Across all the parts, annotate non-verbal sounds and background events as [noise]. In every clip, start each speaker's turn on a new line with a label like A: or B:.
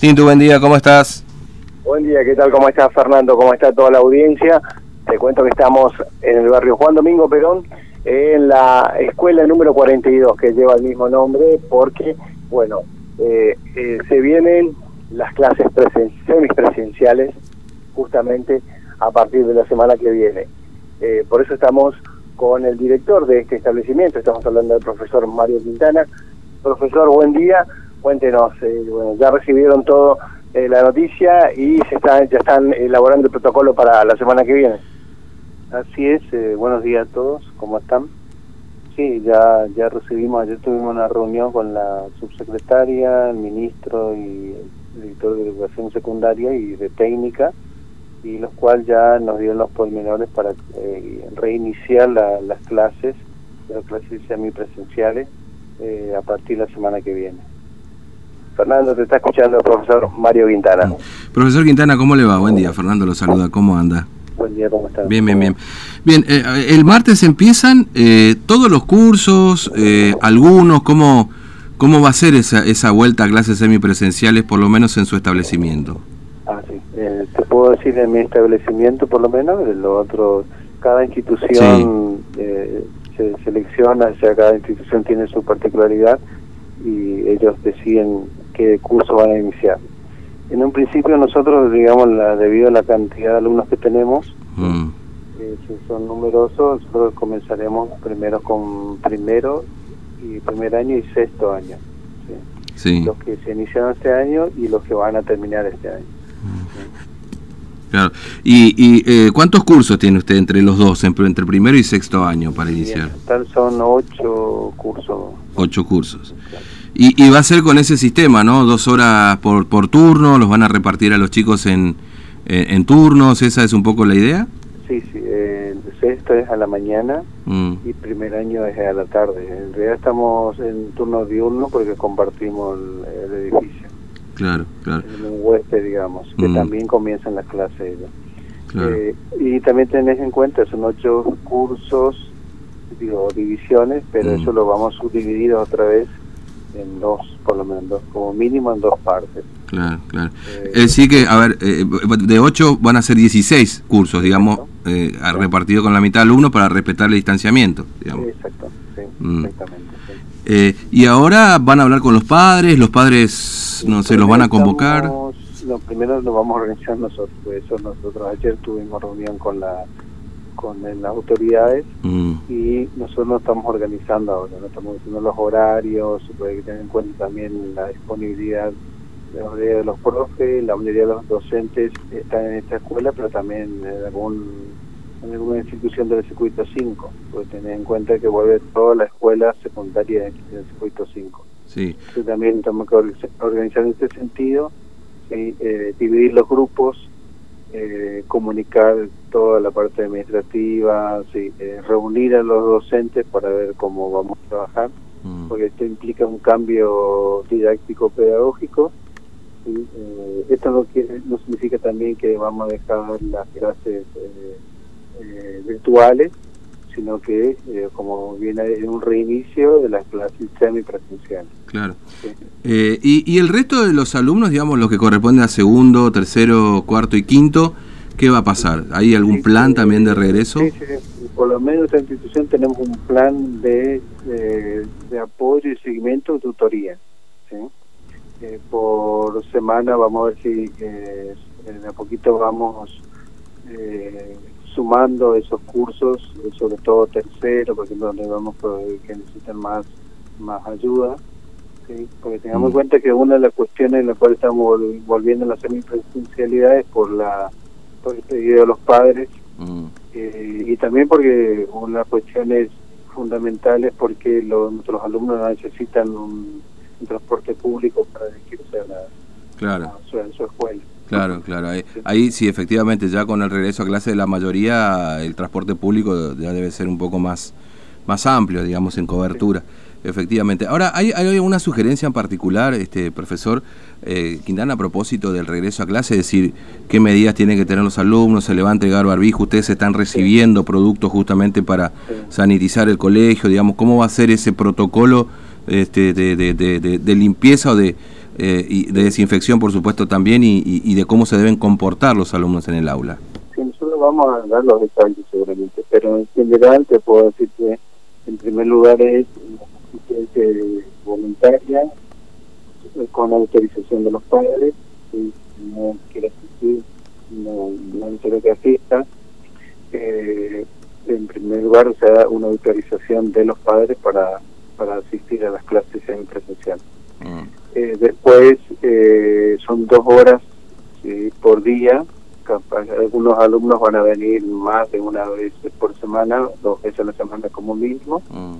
A: Tintu, buen día, ¿cómo estás?
B: Buen día, ¿qué tal? ¿Cómo está Fernando? ¿Cómo está toda la audiencia? Te cuento que estamos en el barrio Juan Domingo Perón, en la escuela número 42, que lleva el mismo nombre, porque, bueno, eh, eh, se vienen las clases presen semipresenciales justamente a partir de la semana que viene. Eh, por eso estamos con el director de este establecimiento, estamos hablando del profesor Mario Quintana. Profesor, buen día cuéntenos, eh, bueno, ya recibieron todo eh, la noticia y se están, ya están elaborando el protocolo para la semana que viene.
C: Así es, eh, buenos días a todos, ¿cómo están? Sí, ya recibimos, ayer tuvimos una reunión con la subsecretaria, el ministro y el director de educación secundaria y de técnica, y los cuales ya nos dieron los pormenores para reiniciar las clases, las clases semipresenciales, a partir de la semana que viene.
B: Fernando, te está escuchando el profesor Mario Quintana.
A: Profesor Quintana, ¿cómo le va? Buen día, Fernando lo saluda, ¿cómo anda?
C: Buen día, ¿cómo está?
A: Bien, bien, bien. Bien, eh, el martes empiezan eh, todos los cursos, eh, algunos, ¿cómo, ¿cómo va a ser esa, esa vuelta a clases semipresenciales, por lo menos en su establecimiento?
C: Ah, sí. te puedo decir en mi establecimiento, por lo menos, lo otro, cada institución se selecciona, o sea, cada institución tiene su particularidad y ellos deciden qué curso van a iniciar. En un principio nosotros, digamos, la, debido a la cantidad de alumnos que tenemos, mm. eh, si son numerosos, nosotros comenzaremos primero con primero y primer año y sexto año. ¿sí? Los que se iniciaron este año y los que van a terminar este año.
A: Mm. Claro. ¿Y, y eh, cuántos cursos tiene usted entre los dos, entre primero y sexto año para iniciar?
C: tal son ocho cursos.
A: Ocho cursos. Y, va a ser con ese sistema, ¿no? Dos horas por, por turno, los van a repartir a los chicos en, en, turnos, ¿esa es un poco la idea?
C: Sí, sí, el sexto es a la mañana mm. y primer año es a la tarde. En realidad estamos en turno diurno porque compartimos el, edificio.
A: Claro, claro.
C: En un huésped, digamos, que mm. también comienzan las clases. Eh, y también tenés en cuenta, son ocho cursos, digo, divisiones, pero mm. eso lo vamos a subdividir otra vez en dos, por lo menos, como mínimo en dos partes.
A: Claro, claro. Eh, es decir que, a ver, eh, de 8 van a ser 16 cursos, digamos, eh, repartido con la mitad de alumnos para respetar el distanciamiento, digamos.
C: exacto, sí, mm. exactamente.
A: Eh, y ahora van a hablar con los padres, los padres, no sé, los van a convocar.
C: lo primero lo vamos a organizar nosotros, eso nosotros ayer tuvimos reunión con la con las autoridades mm. y nosotros nos estamos organizando ahora, ¿no? estamos haciendo los horarios, hay que tener en cuenta también la disponibilidad de la mayoría de los profes, la mayoría de los docentes están en esta escuela, pero también en, algún, en alguna institución del circuito 5, porque tener en cuenta que vuelve toda la escuela secundaria del circuito 5.
A: Sí.
C: Entonces también tenemos que organizar en este sentido, eh, dividir los grupos eh, comunicar toda la parte administrativa, sí, eh, reunir a los docentes para ver cómo vamos a trabajar, mm. porque esto implica un cambio didáctico pedagógico. Eh, esto no, quiere, no significa también que vamos a dejar las clases virtuales, sino que eh, como viene en un reinicio de las clases semipresenciales.
A: Claro. Eh, y, y, el resto de los alumnos, digamos, los que corresponden a segundo, tercero, cuarto y quinto, ¿qué va a pasar? ¿Hay algún plan también de regreso?
C: Sí, sí, por lo menos en esta institución tenemos un plan de, de, apoyo y seguimiento de tutoría. Eh, por semana vamos a ver si en a poquito vamos eh, sumando esos cursos, sobre todo tercero, porque donde vemos que necesitan más, más ayuda. ¿sí? Porque tengamos en mm. cuenta que una de las cuestiones en las cuales estamos volviendo a la semipresencialidad es por, la, por el pedido de los padres mm. eh, y también porque una de las cuestiones fundamentales porque los, nuestros alumnos necesitan un, transporte público para dirigirse a, la,
A: claro.
C: a su escuela.
A: Claro, claro. Ahí, sí, efectivamente, ya con el regreso a clase de la mayoría, el transporte público ya debe ser un poco más, más amplio, digamos, en cobertura. Efectivamente. Ahora, ¿hay, ¿hay alguna sugerencia en particular, este profesor eh, Quintana, a propósito del regreso a clase? Es decir, ¿qué medidas tienen que tener los alumnos? ¿Se le va a barbijo? ¿Ustedes están recibiendo productos justamente para sanitizar el colegio? Digamos, ¿cómo va a ser ese protocolo este, de, de, de, de limpieza o de eh, y de desinfección, por supuesto, también, y, de cómo se deben comportar los alumnos en el aula.
C: Sí, nosotros vamos a dar los detalles seguramente, pero en general te puedo decir que, en primer lugar, es asistencia voluntaria, con autorización de los padres, si no quiere asistir, no, no que asista. Eh, en primer lugar, se da una autorización de los padres para, para asistir a las clases en presencial. Mm. Eh, después eh, son dos horas por día. algunos alumnos van a venir más de una vez por semana, dos veces a la semana como mínimo. Mm.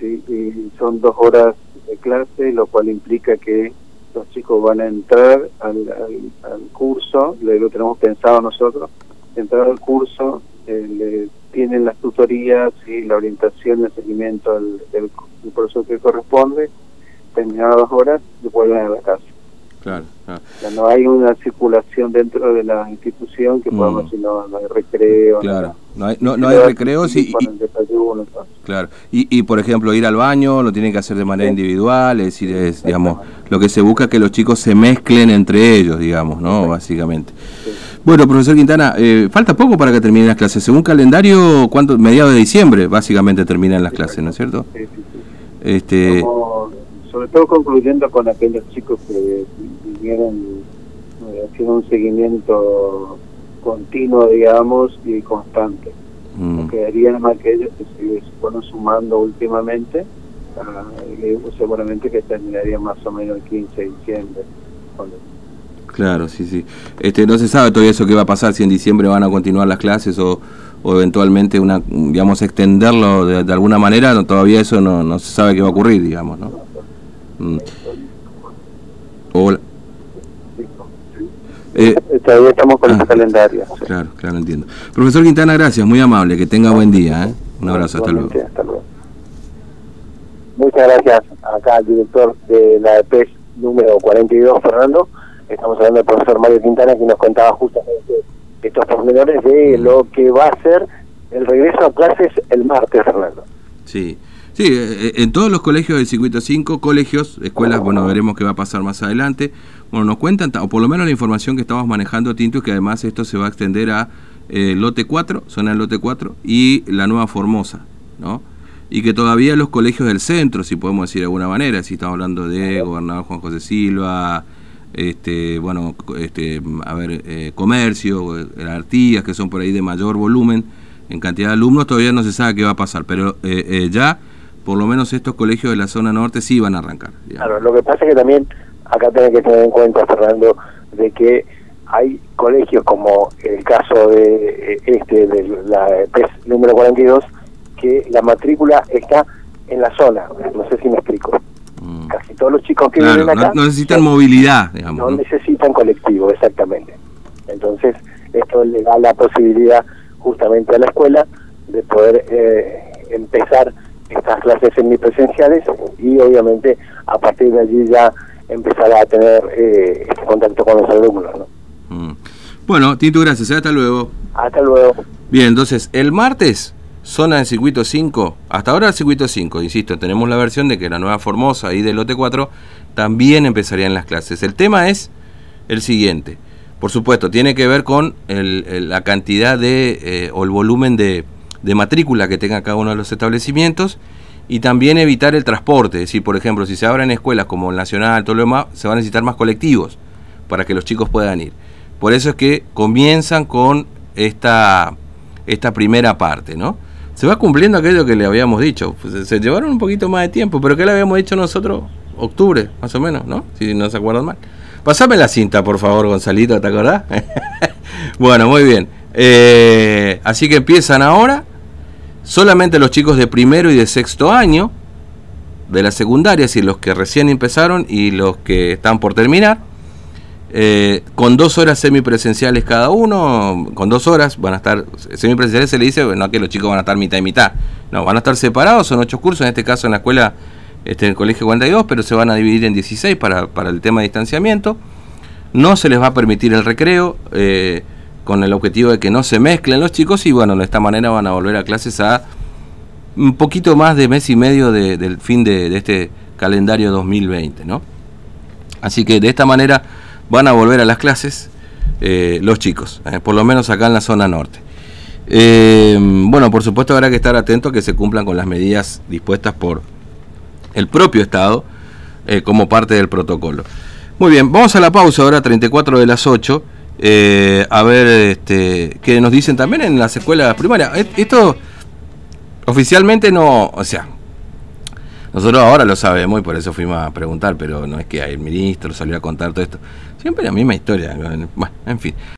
C: y son dos horas de clase, lo cual implica que los chicos van a entrar al, al, curso, lo tenemos pensado nosotros, entrar al curso, eh, tienen las tutorías y la orientación, el seguimiento del, del, profesor que corresponde, terminadas dos horas, y vuelven a la casa. Claro, no hay una circulación dentro de la institución que podamos mm. decir, no, hay recreo.
A: Claro, no, hay, no, hay recreos y, claro. Y, y, por ejemplo, ir al baño lo tienen que hacer de manera individual, es decir, es, digamos, lo que se busca es que los chicos se mezclen entre ellos, digamos, ¿no? Básicamente. Bueno, profesor Quintana, eh, falta poco para que terminen las clases. Según calendario, ¿cuánto? mediados de diciembre, básicamente terminan las clases, ¿no es cierto? Sí, sí, sí.
C: Este... sobre todo concluyendo con aquellos chicos que vinieron haciendo un seguimiento continuo, digamos, y constante. Mm. Quedarían más aquellos que se fueron sumando últimamente, ah, seguramente que terminaría más o menos el 15 de diciembre.
A: Claro, sí, sí. Este, no se sabe todavía eso qué va a pasar, si en diciembre van a continuar las clases o, o eventualmente una, digamos, extenderlo de, alguna manera, todavía eso no, no se sabe qué va a ocurrir, digamos, ¿no? Mm.
C: Eh, todavía estamos con ah, calendario.
A: Claro, claro, entiendo. Profesor Quintana, gracias, muy amable, que tenga buen día. ¿eh? Un abrazo, hasta luego. hasta luego.
B: Muchas gracias acá al director de la EPES número 42, Fernando. Estamos hablando del profesor Mario Quintana que nos contaba justamente estos pormenores de lo que va a ser el regreso a clases el martes, Fernando.
A: Sí. Sí, eh, eh, en todos los colegios del circuito 5, colegios, escuelas, bueno, veremos qué va a pasar más adelante. Bueno, nos cuentan, o por lo menos la información que estamos manejando, Tinto, es que además esto se va a extender a eh, lote 4, zona del lote 4, y la nueva Formosa, ¿no? Y que todavía los colegios del centro, si podemos decir de alguna manera, si estamos hablando de gobernador Juan José Silva, este, bueno, este, a ver, eh, comercio, artías, que son por ahí de mayor volumen en cantidad de alumnos, todavía no se sabe qué va a pasar, pero eh, ya por lo menos estos colegios de la zona norte sí van a arrancar.
B: Claro, lo que pasa es que también acá tiene que tener en cuenta, Fernando, de que hay colegios como el caso de este de la PES número 42 que la matrícula está en la zona, no sé si me explico. Mm. Casi todos los chicos que vienen acá...
A: No, necesitan movilidad, digamos.
B: No, necesitan colectivo, exactamente. Entonces, esto le da la posibilidad justamente a la escuela de poder eh, empezar estas clases semipresenciales y obviamente a partir de allí ya empezar a tener eh, este contacto con los alumnos. ¿no?
A: Mm. Bueno, Tito, gracias. ¿eh? Hasta luego.
B: Hasta luego.
A: Bien, entonces, el martes zona del circuito 5, hasta ahora el circuito 5, insisto, tenemos la versión de que la nueva Formosa y del lote 4 también empezarían las clases. El tema es el siguiente, por supuesto, tiene que ver con la cantidad de, eh, o el volumen de, matrícula que tenga cada uno de los establecimientos y también evitar el transporte, es decir, por ejemplo, si se abren escuelas como el Nacional, todo lo demás, se van a necesitar más colectivos para que los chicos puedan ir. Por eso es que comienzan con esta, esta primera parte, ¿no? se va cumpliendo aquello que le habíamos dicho. Pues, se llevaron un poquito más de tiempo, pero ¿qué le habíamos dicho nosotros? Octubre, más o menos, ¿no? Si no se acuerdan mal. Pasame la cinta, por favor, Gonzalito, ¿te acordás? [laughs] bueno, muy bien. Eh, así que empiezan ahora. Solamente los chicos de primero y de sexto año de la secundaria, si los que recién empezaron y los que están por terminar eh, con dos horas semipresenciales cada uno, con dos horas van a estar, semipresenciales se le dice, no que los chicos van a estar mitad y mitad, no, van a estar separados, son ocho cursos, en este caso en la escuela, este, en el colegio 42, pero se van a dividir en 16 para, para el tema de distanciamiento, no se les va a permitir el recreo, eh, con el objetivo de que no se mezclen los chicos y bueno, de esta manera van a volver a clases a un poquito más de mes y medio del fin de, este calendario 2020, ¿no? Así que de esta manera van a volver a las clases eh, los chicos, eh, por lo menos acá en la zona norte. Eh, bueno, por supuesto habrá que estar atento a que se cumplan con las medidas dispuestas por el propio Estado como parte del protocolo. Muy bien, vamos a la pausa ahora, 34 de las 8. A ver este, qué nos dicen también en las escuelas primarias. Esto oficialmente no, o sea, nosotros ahora lo sabemos y por eso fuimos a preguntar, pero no es que el ministro salió a contar todo esto. Siempre la misma historia. Bueno, en fin.